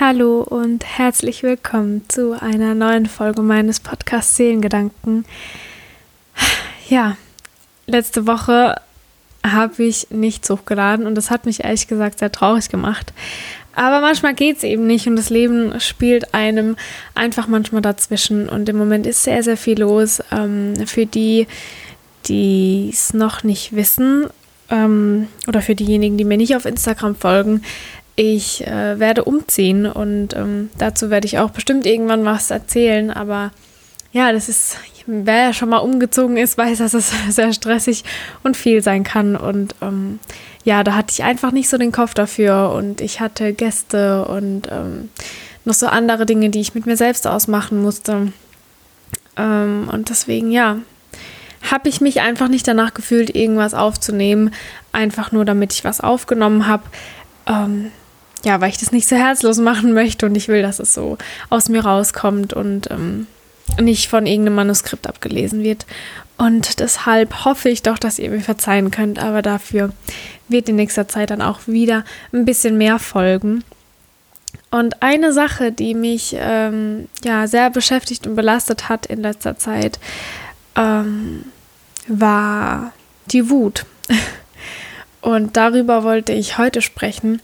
Hallo und herzlich willkommen zu einer neuen Folge meines Podcasts Seelengedanken. Ja, letzte Woche habe ich nichts hochgeladen und das hat mich ehrlich gesagt sehr traurig gemacht. Aber manchmal geht es eben nicht und das Leben spielt einem einfach manchmal dazwischen und im Moment ist sehr, sehr viel los. Ähm, für die, die es noch nicht wissen ähm, oder für diejenigen, die mir nicht auf Instagram folgen, ich äh, werde umziehen und ähm, dazu werde ich auch bestimmt irgendwann was erzählen, aber ja, das ist, wer ja schon mal umgezogen ist, weiß, dass es sehr stressig und viel sein kann. Und ähm, ja, da hatte ich einfach nicht so den Kopf dafür. Und ich hatte Gäste und ähm, noch so andere Dinge, die ich mit mir selbst ausmachen musste. Ähm, und deswegen, ja, habe ich mich einfach nicht danach gefühlt, irgendwas aufzunehmen. Einfach nur, damit ich was aufgenommen habe. Ähm, ja, weil ich das nicht so herzlos machen möchte und ich will, dass es so aus mir rauskommt und ähm, nicht von irgendeinem Manuskript abgelesen wird. Und deshalb hoffe ich doch, dass ihr mir verzeihen könnt, aber dafür wird in nächster Zeit dann auch wieder ein bisschen mehr folgen. Und eine Sache, die mich ähm, ja sehr beschäftigt und belastet hat in letzter Zeit, ähm, war die Wut. Und darüber wollte ich heute sprechen,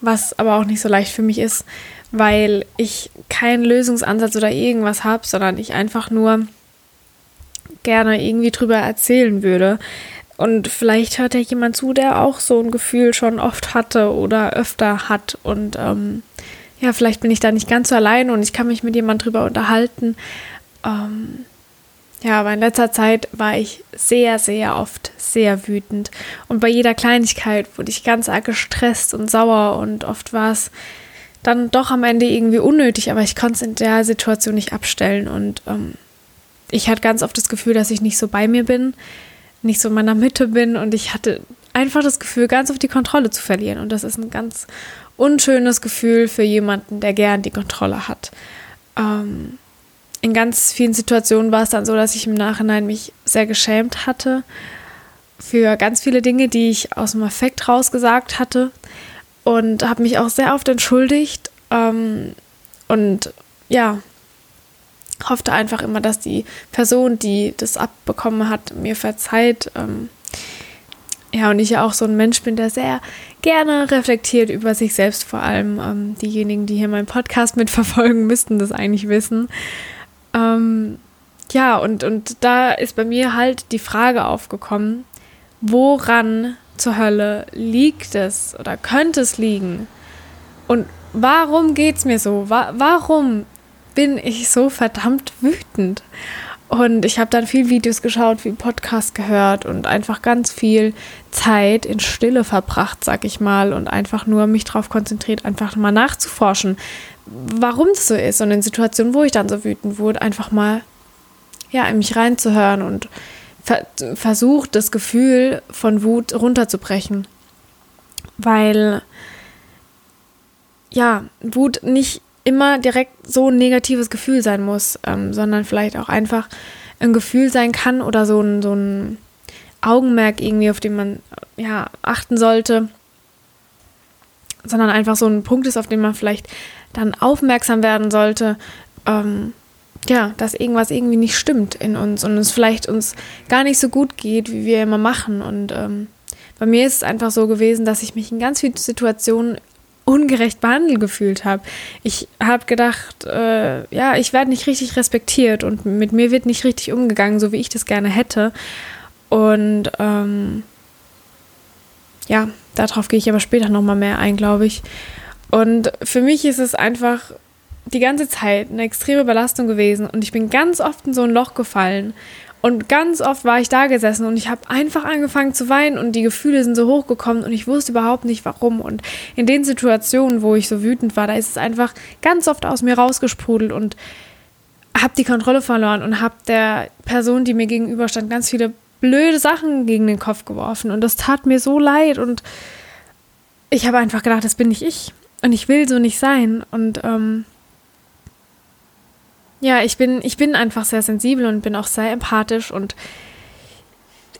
was aber auch nicht so leicht für mich ist, weil ich keinen Lösungsansatz oder irgendwas habe, sondern ich einfach nur gerne irgendwie drüber erzählen würde. Und vielleicht hört ja jemand zu, der auch so ein Gefühl schon oft hatte oder öfter hat. Und ähm, ja, vielleicht bin ich da nicht ganz so allein und ich kann mich mit jemand drüber unterhalten. Ähm, ja, aber in letzter Zeit war ich sehr, sehr oft sehr wütend. Und bei jeder Kleinigkeit wurde ich ganz arg gestresst und sauer und oft war es dann doch am Ende irgendwie unnötig, aber ich konnte es in der Situation nicht abstellen und ähm, ich hatte ganz oft das Gefühl, dass ich nicht so bei mir bin, nicht so in meiner Mitte bin und ich hatte einfach das Gefühl, ganz oft die Kontrolle zu verlieren und das ist ein ganz unschönes Gefühl für jemanden, der gern die Kontrolle hat. Ähm, in ganz vielen Situationen war es dann so, dass ich im Nachhinein mich sehr geschämt hatte für ganz viele Dinge, die ich aus dem Affekt rausgesagt hatte und habe mich auch sehr oft entschuldigt ähm, und ja, hoffte einfach immer, dass die Person, die das abbekommen hat, mir verzeiht. Ähm, ja, und ich ja auch so ein Mensch bin, der sehr gerne reflektiert über sich selbst, vor allem ähm, diejenigen, die hier meinen Podcast mitverfolgen, müssten das eigentlich wissen. Ähm, ja, und, und da ist bei mir halt die Frage aufgekommen, woran zur Hölle liegt es oder könnte es liegen? Und warum geht es mir so? Wa warum bin ich so verdammt wütend? Und ich habe dann viel Videos geschaut, viel Podcast gehört und einfach ganz viel Zeit in Stille verbracht, sag ich mal, und einfach nur mich darauf konzentriert, einfach mal nachzuforschen, warum das so ist. Und in Situationen, wo ich dann so wütend wurde, einfach mal ja, in mich reinzuhören und ver versucht, das Gefühl von Wut runterzubrechen. Weil, ja, Wut nicht immer direkt so ein negatives Gefühl sein muss, ähm, sondern vielleicht auch einfach ein Gefühl sein kann oder so ein, so ein Augenmerk irgendwie, auf den man ja achten sollte, sondern einfach so ein Punkt ist, auf den man vielleicht dann aufmerksam werden sollte, ähm, ja, dass irgendwas irgendwie nicht stimmt in uns und es vielleicht uns gar nicht so gut geht, wie wir immer machen. Und ähm, bei mir ist es einfach so gewesen, dass ich mich in ganz vielen Situationen ungerecht behandelt gefühlt habe. Ich habe gedacht, äh, ja, ich werde nicht richtig respektiert und mit mir wird nicht richtig umgegangen, so wie ich das gerne hätte. Und ähm, ja, darauf gehe ich aber später nochmal mehr ein, glaube ich. Und für mich ist es einfach die ganze Zeit eine extreme Belastung gewesen und ich bin ganz oft in so ein Loch gefallen. Und ganz oft war ich da gesessen und ich habe einfach angefangen zu weinen und die Gefühle sind so hochgekommen und ich wusste überhaupt nicht warum. Und in den Situationen, wo ich so wütend war, da ist es einfach ganz oft aus mir rausgesprudelt und habe die Kontrolle verloren und habe der Person, die mir gegenüberstand, ganz viele blöde Sachen gegen den Kopf geworfen. Und das tat mir so leid und ich habe einfach gedacht, das bin nicht ich. Und ich will so nicht sein. Und ähm, ja, ich bin, ich bin einfach sehr sensibel und bin auch sehr empathisch und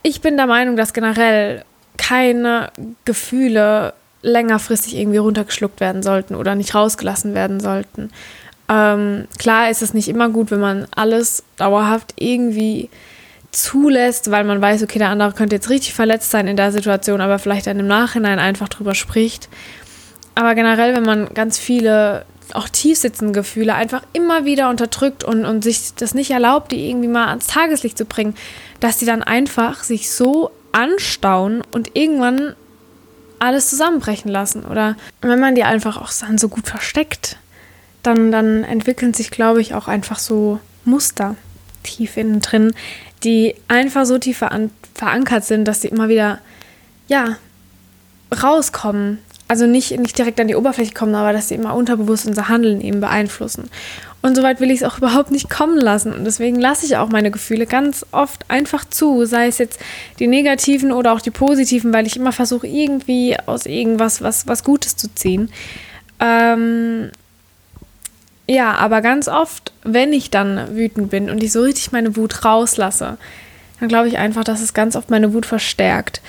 ich bin der Meinung, dass generell keine Gefühle längerfristig irgendwie runtergeschluckt werden sollten oder nicht rausgelassen werden sollten. Ähm, klar ist es nicht immer gut, wenn man alles dauerhaft irgendwie zulässt, weil man weiß, okay, der andere könnte jetzt richtig verletzt sein in der Situation, aber vielleicht dann im Nachhinein einfach drüber spricht. Aber generell, wenn man ganz viele auch tiefsitzende Gefühle einfach immer wieder unterdrückt und, und sich das nicht erlaubt, die irgendwie mal ans Tageslicht zu bringen, dass die dann einfach sich so anstauen und irgendwann alles zusammenbrechen lassen. Oder wenn man die einfach auch dann so gut versteckt, dann, dann entwickeln sich, glaube ich, auch einfach so Muster tief innen drin, die einfach so tief verankert sind, dass sie immer wieder, ja, rauskommen also nicht, nicht direkt an die Oberfläche kommen, aber dass sie immer unterbewusst unser Handeln eben beeinflussen. Und soweit will ich es auch überhaupt nicht kommen lassen. Und deswegen lasse ich auch meine Gefühle ganz oft einfach zu, sei es jetzt die negativen oder auch die positiven, weil ich immer versuche, irgendwie aus irgendwas was, was Gutes zu ziehen. Ähm, ja, aber ganz oft, wenn ich dann wütend bin und ich so richtig meine Wut rauslasse, dann glaube ich einfach, dass es ganz oft meine Wut verstärkt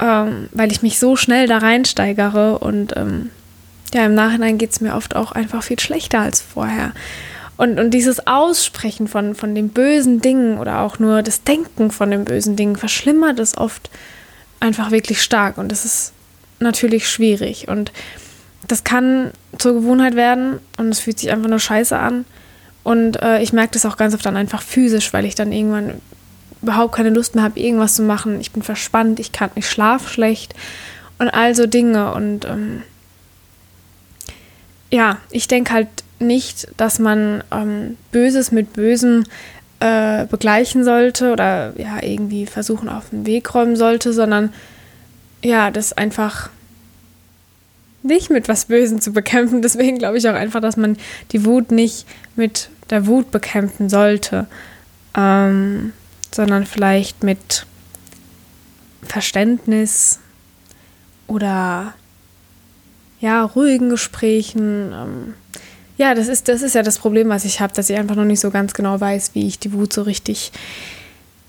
ähm, weil ich mich so schnell da reinsteigere und ähm, ja, im Nachhinein geht es mir oft auch einfach viel schlechter als vorher. Und, und dieses Aussprechen von, von den bösen Dingen oder auch nur das Denken von den bösen Dingen verschlimmert es oft einfach wirklich stark. Und das ist natürlich schwierig. Und das kann zur Gewohnheit werden und es fühlt sich einfach nur scheiße an. Und äh, ich merke das auch ganz oft dann einfach physisch, weil ich dann irgendwann überhaupt keine Lust mehr habe, irgendwas zu machen. Ich bin verspannt, ich kann, ich schlafe schlecht und all so Dinge. Und ähm, ja, ich denke halt nicht, dass man ähm, Böses mit Bösem äh, begleichen sollte oder ja, irgendwie versuchen auf den Weg räumen sollte, sondern ja, das einfach nicht mit was Bösen zu bekämpfen. Deswegen glaube ich auch einfach, dass man die Wut nicht mit der Wut bekämpfen sollte. Ähm, sondern vielleicht mit Verständnis oder ja, ruhigen Gesprächen. Ähm, ja, das ist, das ist ja das Problem, was ich habe, dass ich einfach noch nicht so ganz genau weiß, wie ich die Wut so richtig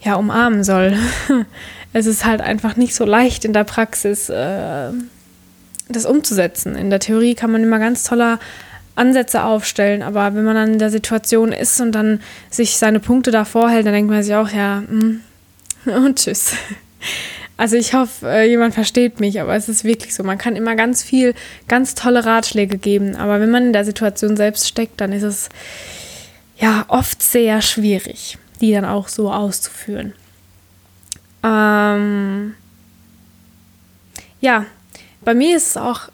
ja, umarmen soll. es ist halt einfach nicht so leicht in der Praxis, äh, das umzusetzen. In der Theorie kann man immer ganz toller Ansätze aufstellen, aber wenn man dann in der Situation ist und dann sich seine Punkte da vorhält, dann denkt man sich auch, ja, mm, und tschüss. Also ich hoffe, äh, jemand versteht mich, aber es ist wirklich so. Man kann immer ganz viel, ganz tolle Ratschläge geben, aber wenn man in der Situation selbst steckt, dann ist es ja oft sehr schwierig, die dann auch so auszuführen. Ähm ja, bei mir ist es auch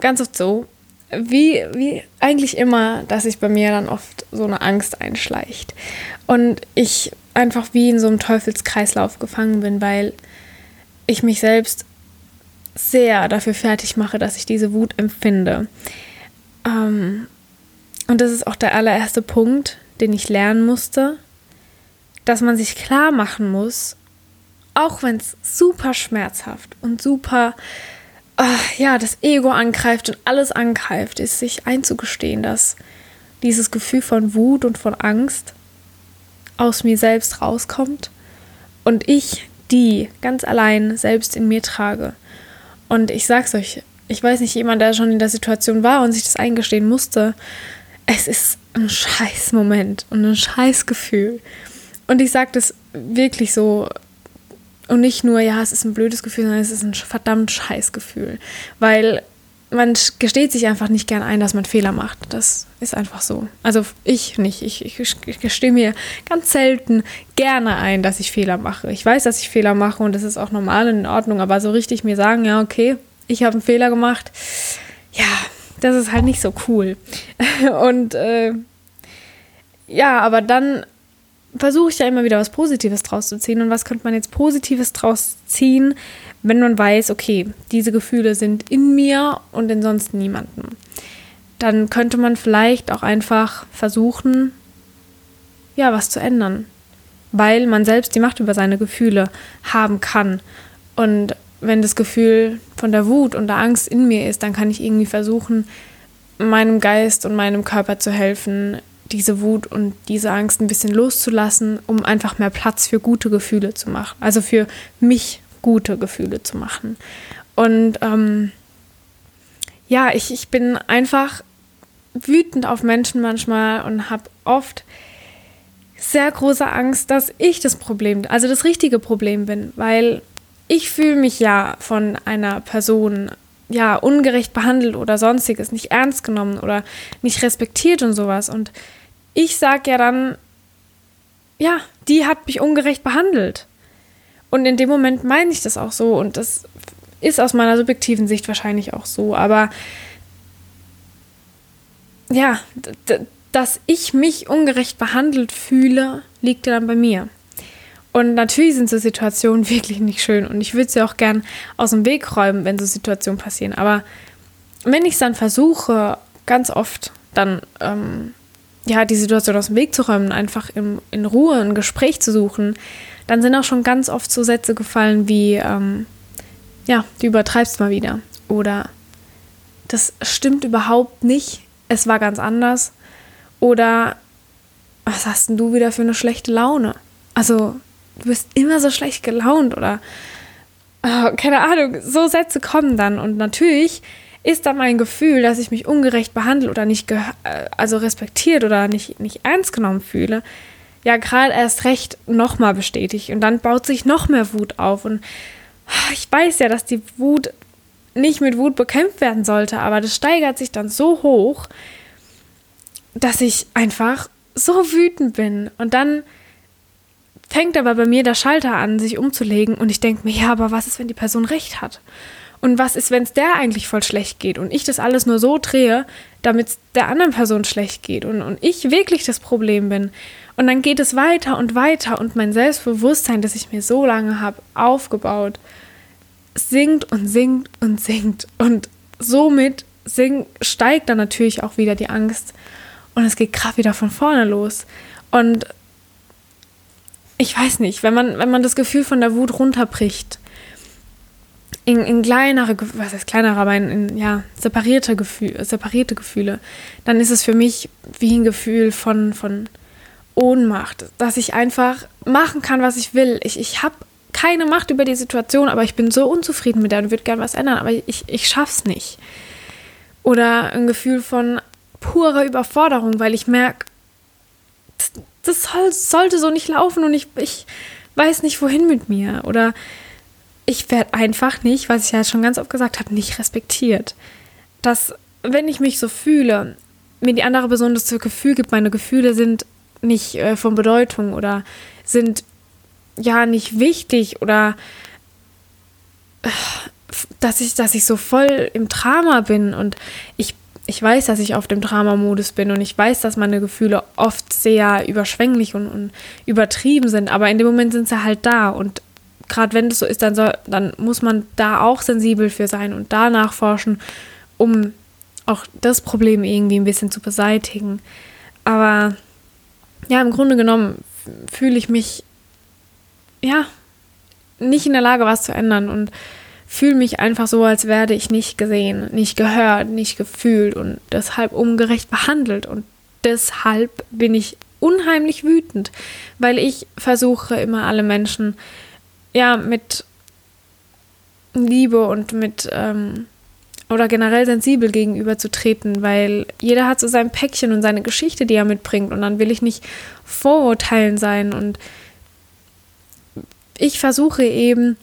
ganz oft so, wie, wie eigentlich immer, dass sich bei mir dann oft so eine Angst einschleicht. Und ich einfach wie in so einem Teufelskreislauf gefangen bin, weil ich mich selbst sehr dafür fertig mache, dass ich diese Wut empfinde. Ähm, und das ist auch der allererste Punkt, den ich lernen musste, dass man sich klar machen muss, auch wenn es super schmerzhaft und super ach, ja, das Ego angreift und alles angreift, ist sich einzugestehen, dass dieses Gefühl von Wut und von Angst aus mir selbst rauskommt und ich die ganz allein selbst in mir trage. Und ich sag's euch, ich weiß nicht, jemand, der schon in der Situation war und sich das eingestehen musste, es ist ein scheiß Moment und ein scheiß Gefühl. Und ich sage das wirklich so und nicht nur, ja, es ist ein blödes Gefühl, sondern es ist ein verdammt scheiß Gefühl. Weil man gesteht sich einfach nicht gern ein, dass man Fehler macht. Das ist einfach so. Also ich nicht. Ich, ich, ich gestehe mir ganz selten gerne ein, dass ich Fehler mache. Ich weiß, dass ich Fehler mache und das ist auch normal und in Ordnung, aber so richtig mir sagen, ja, okay, ich habe einen Fehler gemacht, ja, das ist halt nicht so cool. Und äh, ja, aber dann versuche ich ja immer wieder was Positives draus zu ziehen. Und was könnte man jetzt Positives draus ziehen, wenn man weiß, okay, diese Gefühle sind in mir und in sonst niemandem. Dann könnte man vielleicht auch einfach versuchen, ja, was zu ändern. Weil man selbst die Macht über seine Gefühle haben kann. Und wenn das Gefühl von der Wut und der Angst in mir ist, dann kann ich irgendwie versuchen, meinem Geist und meinem Körper zu helfen, diese Wut und diese Angst ein bisschen loszulassen, um einfach mehr Platz für gute Gefühle zu machen. Also für mich gute Gefühle zu machen. Und ähm, ja, ich, ich bin einfach wütend auf Menschen manchmal und habe oft sehr große Angst, dass ich das Problem, also das richtige Problem bin, weil ich fühle mich ja von einer Person ja ungerecht behandelt oder sonstiges, nicht ernst genommen oder nicht respektiert und sowas und ich sage ja dann ja, die hat mich ungerecht behandelt. Und in dem Moment meine ich das auch so und das ist aus meiner subjektiven Sicht wahrscheinlich auch so, aber ja, dass ich mich ungerecht behandelt fühle, liegt ja dann bei mir. Und natürlich sind so Situationen wirklich nicht schön und ich würde sie auch gern aus dem Weg räumen, wenn so Situationen passieren. Aber wenn ich es dann versuche, ganz oft dann ähm, ja die Situation aus dem Weg zu räumen, einfach in, in Ruhe ein Gespräch zu suchen, dann sind auch schon ganz oft so Sätze gefallen wie ähm, ja, du übertreibst mal wieder oder das stimmt überhaupt nicht, es war ganz anders oder was hast denn du wieder für eine schlechte Laune? Also, du bist immer so schlecht gelaunt oder oh, keine Ahnung, so Sätze kommen dann. Und natürlich ist dann mein Gefühl, dass ich mich ungerecht behandelt oder nicht äh, also respektiert oder nicht, nicht ernst genommen fühle, ja gerade erst recht nochmal bestätigt. Und dann baut sich noch mehr Wut auf. Und ich weiß ja, dass die Wut nicht mit Wut bekämpft werden sollte, aber das steigert sich dann so hoch, dass ich einfach so wütend bin. Und dann fängt aber bei mir der Schalter an, sich umzulegen und ich denke mir, ja, aber was ist, wenn die Person recht hat? Und was ist, wenn es der eigentlich voll schlecht geht und ich das alles nur so drehe, damit es der anderen Person schlecht geht und, und ich wirklich das Problem bin? Und dann geht es weiter und weiter und mein Selbstbewusstsein, das ich mir so lange habe aufgebaut, sinkt und sinkt und sinkt. Und somit sinkt, steigt dann natürlich auch wieder die Angst und es geht gerade wieder von vorne los. Und ich weiß nicht, wenn man, wenn man das Gefühl von der Wut runterbricht, in, in kleinere, was heißt kleinere, aber in, in ja, separierte, Gefühl, separierte Gefühle, dann ist es für mich wie ein Gefühl von, von Ohnmacht, dass ich einfach machen kann, was ich will. Ich, ich habe keine Macht über die Situation, aber ich bin so unzufrieden mit der und würde gerne was ändern, aber ich, ich schaff's nicht. Oder ein Gefühl von pure Überforderung, weil ich merke, das, soll, sollte so nicht laufen und ich, ich weiß nicht, wohin mit mir. Oder ich werde einfach nicht, was ich ja schon ganz oft gesagt habe, nicht respektiert. Dass, wenn ich mich so fühle, mir die andere Person das Gefühl gibt, meine Gefühle sind nicht äh, von Bedeutung oder sind ja nicht wichtig oder äh, dass ich, dass ich so voll im Drama bin und ich ich weiß, dass ich auf dem Dramamodus bin und ich weiß, dass meine Gefühle oft sehr überschwänglich und, und übertrieben sind, aber in dem Moment sind sie halt da und gerade wenn das so ist, dann, soll, dann muss man da auch sensibel für sein und da nachforschen, um auch das Problem irgendwie ein bisschen zu beseitigen. Aber ja, im Grunde genommen fühle ich mich ja nicht in der Lage, was zu ändern und fühle mich einfach so, als werde ich nicht gesehen, nicht gehört, nicht gefühlt und deshalb ungerecht behandelt. Und deshalb bin ich unheimlich wütend, weil ich versuche immer alle Menschen ja mit Liebe und mit ähm, oder generell sensibel gegenüberzutreten, weil jeder hat so sein Päckchen und seine Geschichte, die er mitbringt und dann will ich nicht vorurteilen sein und ich versuche eben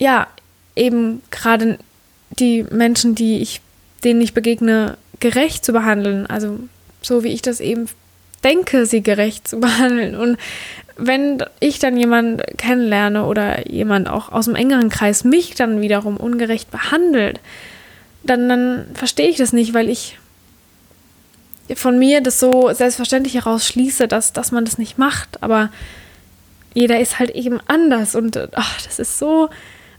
ja, eben gerade die Menschen, die ich, denen ich begegne, gerecht zu behandeln. Also so wie ich das eben denke, sie gerecht zu behandeln. Und wenn ich dann jemanden kennenlerne oder jemand auch aus dem engeren Kreis mich dann wiederum ungerecht behandelt, dann, dann verstehe ich das nicht, weil ich von mir das so selbstverständlich heraus schließe, dass, dass man das nicht macht. Aber jeder ist halt eben anders und ach, das ist so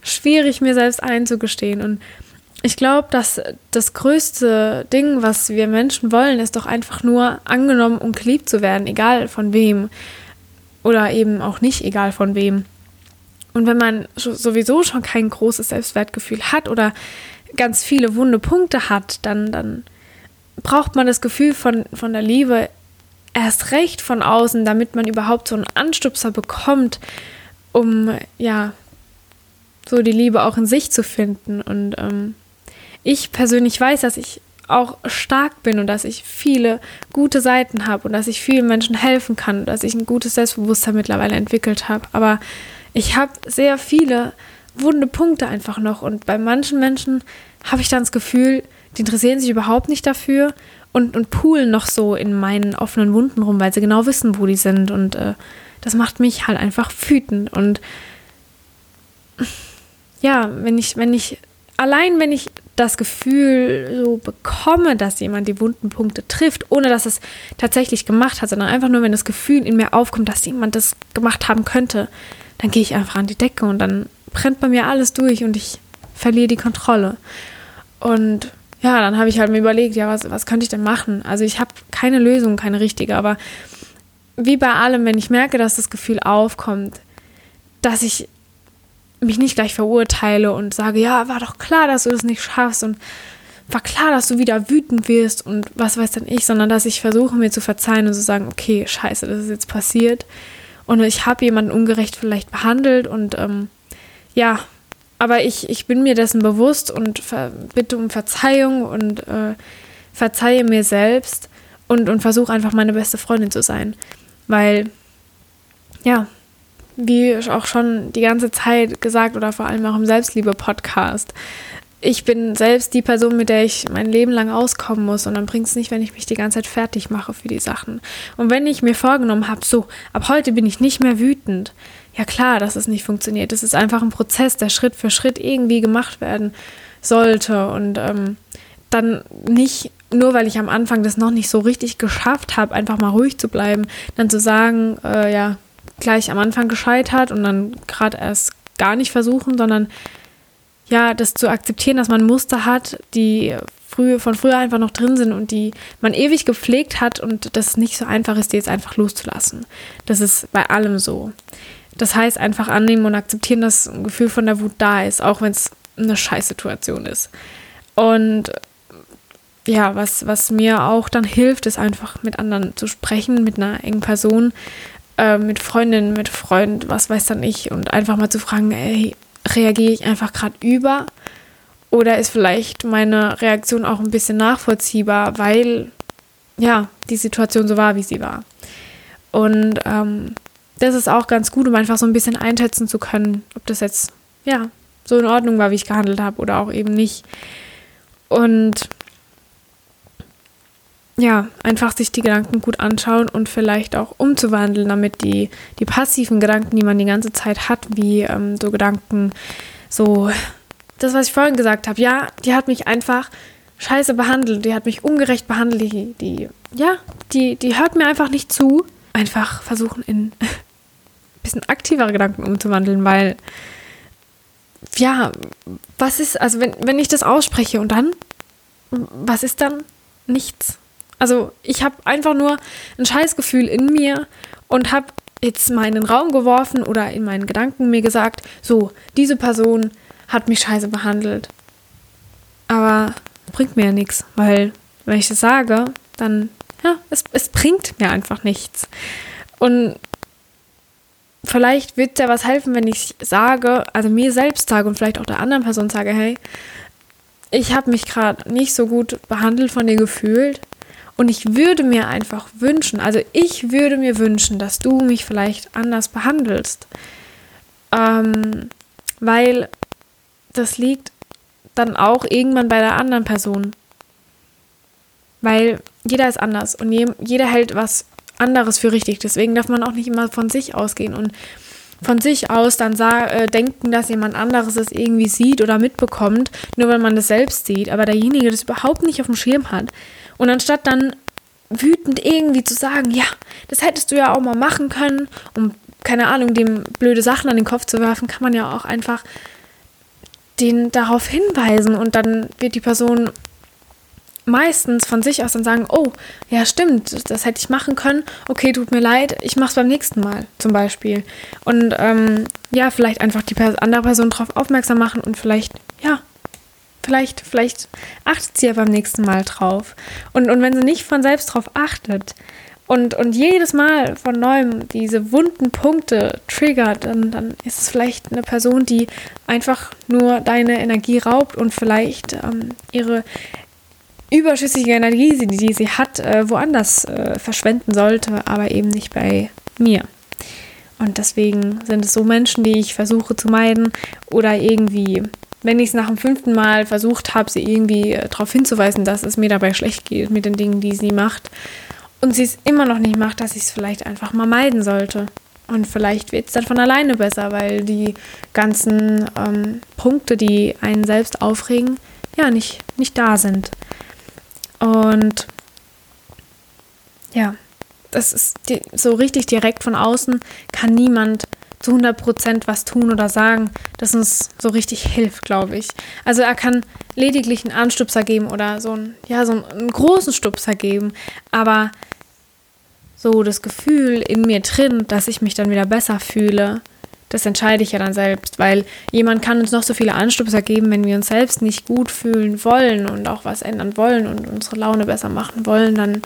schwierig, mir selbst einzugestehen. Und ich glaube, dass das größte Ding, was wir Menschen wollen, ist doch einfach nur angenommen und geliebt zu werden, egal von wem. Oder eben auch nicht egal von wem. Und wenn man sowieso schon kein großes Selbstwertgefühl hat oder ganz viele wunde Punkte hat, dann, dann braucht man das Gefühl von, von der Liebe erst recht von außen, damit man überhaupt so einen Anstupser bekommt, um ja so die Liebe auch in sich zu finden. Und ähm, ich persönlich weiß, dass ich auch stark bin und dass ich viele gute Seiten habe und dass ich vielen Menschen helfen kann und dass ich ein gutes Selbstbewusstsein mittlerweile entwickelt habe. Aber ich habe sehr viele wunde Punkte einfach noch und bei manchen Menschen habe ich dann das Gefühl, die interessieren sich überhaupt nicht dafür und, und poolen noch so in meinen offenen Wunden rum, weil sie genau wissen, wo die sind. Und äh, das macht mich halt einfach wütend. Und ja, wenn ich, wenn ich, allein wenn ich das Gefühl so bekomme, dass jemand die wunden Punkte trifft, ohne dass es tatsächlich gemacht hat, sondern einfach nur, wenn das Gefühl in mir aufkommt, dass jemand das gemacht haben könnte, dann gehe ich einfach an die Decke und dann brennt bei mir alles durch und ich verliere die Kontrolle. Und ja, dann habe ich halt mir überlegt, ja, was, was könnte ich denn machen? Also ich habe keine Lösung, keine richtige, aber wie bei allem, wenn ich merke, dass das Gefühl aufkommt, dass ich mich nicht gleich verurteile und sage, ja, war doch klar, dass du das nicht schaffst und war klar, dass du wieder wütend wirst und was weiß denn ich, sondern dass ich versuche, mir zu verzeihen und zu sagen, okay, scheiße, das ist jetzt passiert und ich habe jemanden ungerecht vielleicht behandelt und ähm, ja, aber ich, ich bin mir dessen bewusst und bitte um Verzeihung und äh, verzeihe mir selbst und, und versuche einfach meine beste Freundin zu sein. Weil, ja, wie auch schon die ganze Zeit gesagt oder vor allem auch im Selbstliebe-Podcast, ich bin selbst die Person, mit der ich mein Leben lang auskommen muss und dann bringt es nicht, wenn ich mich die ganze Zeit fertig mache für die Sachen. Und wenn ich mir vorgenommen habe, so, ab heute bin ich nicht mehr wütend, ja klar, dass es nicht funktioniert. Das ist einfach ein Prozess, der Schritt für Schritt irgendwie gemacht werden sollte. Und ähm, dann nicht, nur weil ich am Anfang das noch nicht so richtig geschafft habe, einfach mal ruhig zu bleiben, dann zu sagen, äh, ja, gleich am Anfang gescheitert und dann gerade erst gar nicht versuchen, sondern ja, das zu akzeptieren, dass man Muster hat, die früh, von früher einfach noch drin sind und die man ewig gepflegt hat und das nicht so einfach ist, die jetzt einfach loszulassen. Das ist bei allem so. Das heißt, einfach annehmen und akzeptieren, dass ein Gefühl von der Wut da ist, auch wenn es eine Scheißsituation ist. Und ja, was, was mir auch dann hilft, ist einfach mit anderen zu sprechen, mit einer engen Person, äh, mit Freundinnen, mit Freund, was weiß dann ich, und einfach mal zu fragen, ey, reagiere ich einfach gerade über? Oder ist vielleicht meine Reaktion auch ein bisschen nachvollziehbar, weil ja, die Situation so war, wie sie war. Und ähm, das ist auch ganz gut, um einfach so ein bisschen einschätzen zu können, ob das jetzt, ja, so in Ordnung war, wie ich gehandelt habe oder auch eben nicht. Und ja, einfach sich die Gedanken gut anschauen und vielleicht auch umzuwandeln, damit die, die passiven Gedanken, die man die ganze Zeit hat, wie ähm, so Gedanken, so das, was ich vorhin gesagt habe, ja, die hat mich einfach scheiße behandelt, die hat mich ungerecht behandelt, die, die ja, die, die hört mir einfach nicht zu. Einfach versuchen in bisschen aktivere Gedanken umzuwandeln, weil ja, was ist, also wenn, wenn ich das ausspreche und dann, was ist dann? Nichts. Also ich habe einfach nur ein Scheißgefühl in mir und habe jetzt mal in den Raum geworfen oder in meinen Gedanken mir gesagt, so, diese Person hat mich scheiße behandelt. Aber bringt mir ja nichts, weil wenn ich das sage, dann, ja, es, es bringt mir einfach nichts. Und vielleicht wird ja was helfen, wenn ich sage, also mir selbst sage und vielleicht auch der anderen Person sage, hey, ich habe mich gerade nicht so gut behandelt von dir gefühlt und ich würde mir einfach wünschen, also ich würde mir wünschen, dass du mich vielleicht anders behandelst, ähm, weil das liegt dann auch irgendwann bei der anderen Person. Weil jeder ist anders und jeder hält was anderes für richtig. Deswegen darf man auch nicht immer von sich ausgehen und von sich aus dann äh, denken, dass jemand anderes es irgendwie sieht oder mitbekommt, nur weil man das selbst sieht, aber derjenige das überhaupt nicht auf dem Schirm hat. Und anstatt dann wütend irgendwie zu sagen, ja, das hättest du ja auch mal machen können, um, keine Ahnung, dem blöde Sachen an den Kopf zu werfen, kann man ja auch einfach den darauf hinweisen und dann wird die Person meistens von sich aus dann sagen, oh, ja stimmt, das hätte ich machen können, okay, tut mir leid, ich mache es beim nächsten Mal zum Beispiel. Und ähm, ja, vielleicht einfach die andere Person darauf aufmerksam machen und vielleicht, ja, vielleicht, vielleicht achtet sie ja beim nächsten Mal drauf. Und, und wenn sie nicht von selbst drauf achtet und, und jedes Mal von neuem diese wunden Punkte triggert, dann, dann ist es vielleicht eine Person, die einfach nur deine Energie raubt und vielleicht ähm, ihre überschüssige Energie, die, die sie hat, äh, woanders äh, verschwenden sollte, aber eben nicht bei mir. Und deswegen sind es so Menschen, die ich versuche zu meiden oder irgendwie, wenn ich es nach dem fünften Mal versucht habe, sie irgendwie äh, darauf hinzuweisen, dass es mir dabei schlecht geht mit den Dingen, die sie macht, und sie es immer noch nicht macht, dass ich es vielleicht einfach mal meiden sollte. Und vielleicht wird es dann von alleine besser, weil die ganzen ähm, Punkte, die einen selbst aufregen, ja, nicht, nicht da sind. Und ja, das ist die, so richtig direkt von außen, kann niemand zu 100% was tun oder sagen, das uns so richtig hilft, glaube ich. Also er kann lediglich einen Anstupser geben oder so einen, ja, so einen großen Stupser geben, aber so das Gefühl in mir drin, dass ich mich dann wieder besser fühle, das entscheide ich ja dann selbst, weil jemand kann uns noch so viele Anstupser geben, wenn wir uns selbst nicht gut fühlen wollen und auch was ändern wollen und unsere Laune besser machen wollen, dann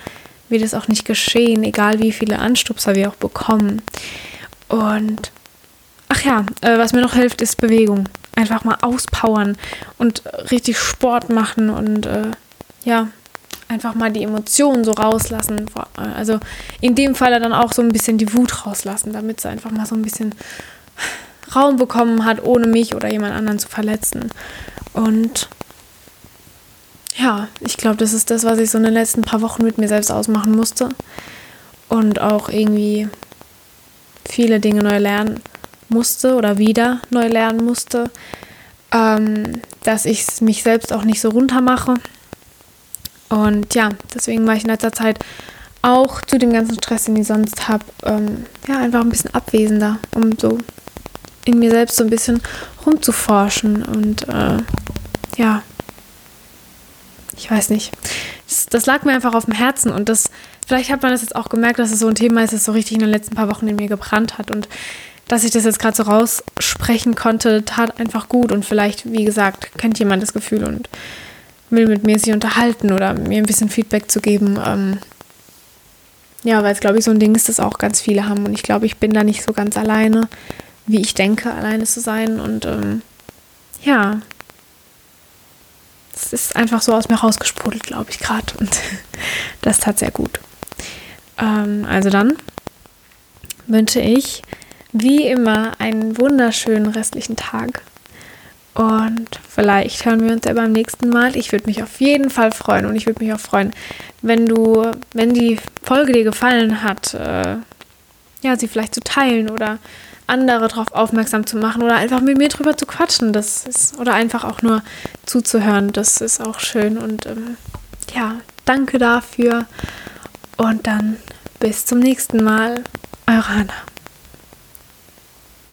wird es auch nicht geschehen, egal wie viele Anstupser wir auch bekommen. Und ach ja, äh, was mir noch hilft, ist Bewegung. Einfach mal auspowern und richtig Sport machen und äh, ja, einfach mal die Emotionen so rauslassen. Also in dem Fall dann auch so ein bisschen die Wut rauslassen, damit sie einfach mal so ein bisschen Raum bekommen hat, ohne mich oder jemand anderen zu verletzen. Und ja, ich glaube, das ist das, was ich so in den letzten paar Wochen mit mir selbst ausmachen musste. Und auch irgendwie viele Dinge neu lernen musste oder wieder neu lernen musste. Ähm, dass ich mich selbst auch nicht so runter mache und ja, deswegen war ich in letzter Zeit auch zu dem ganzen Stress, den ich sonst habe, ähm, ja, einfach ein bisschen abwesender, um so in mir selbst so ein bisschen rumzuforschen. Und äh, ja, ich weiß nicht. Das, das, lag mir einfach auf dem Herzen und das, vielleicht hat man das jetzt auch gemerkt, dass es so ein Thema ist, das so richtig in den letzten paar Wochen in mir gebrannt hat und dass ich das jetzt gerade so raussprechen konnte, tat einfach gut und vielleicht, wie gesagt, kennt jemand das Gefühl und will mit mir sich unterhalten oder mir ein bisschen Feedback zu geben. Ähm, ja, weil es, glaube ich, so ein Ding ist, das auch ganz viele haben. Und ich glaube, ich bin da nicht so ganz alleine, wie ich denke, alleine zu sein. Und ähm, ja, es ist einfach so aus mir rausgesprudelt, glaube ich, gerade. Und das tat sehr gut. Ähm, also dann wünsche ich wie immer einen wunderschönen restlichen Tag. Und vielleicht hören wir uns ja beim nächsten Mal. Ich würde mich auf jeden Fall freuen und ich würde mich auch freuen, wenn du, wenn die Folge dir gefallen hat, äh, ja, sie vielleicht zu teilen oder andere darauf aufmerksam zu machen oder einfach mit mir drüber zu quatschen. Das ist, oder einfach auch nur zuzuhören. Das ist auch schön. Und ähm, ja, danke dafür. Und dann bis zum nächsten Mal. Eure Hanna.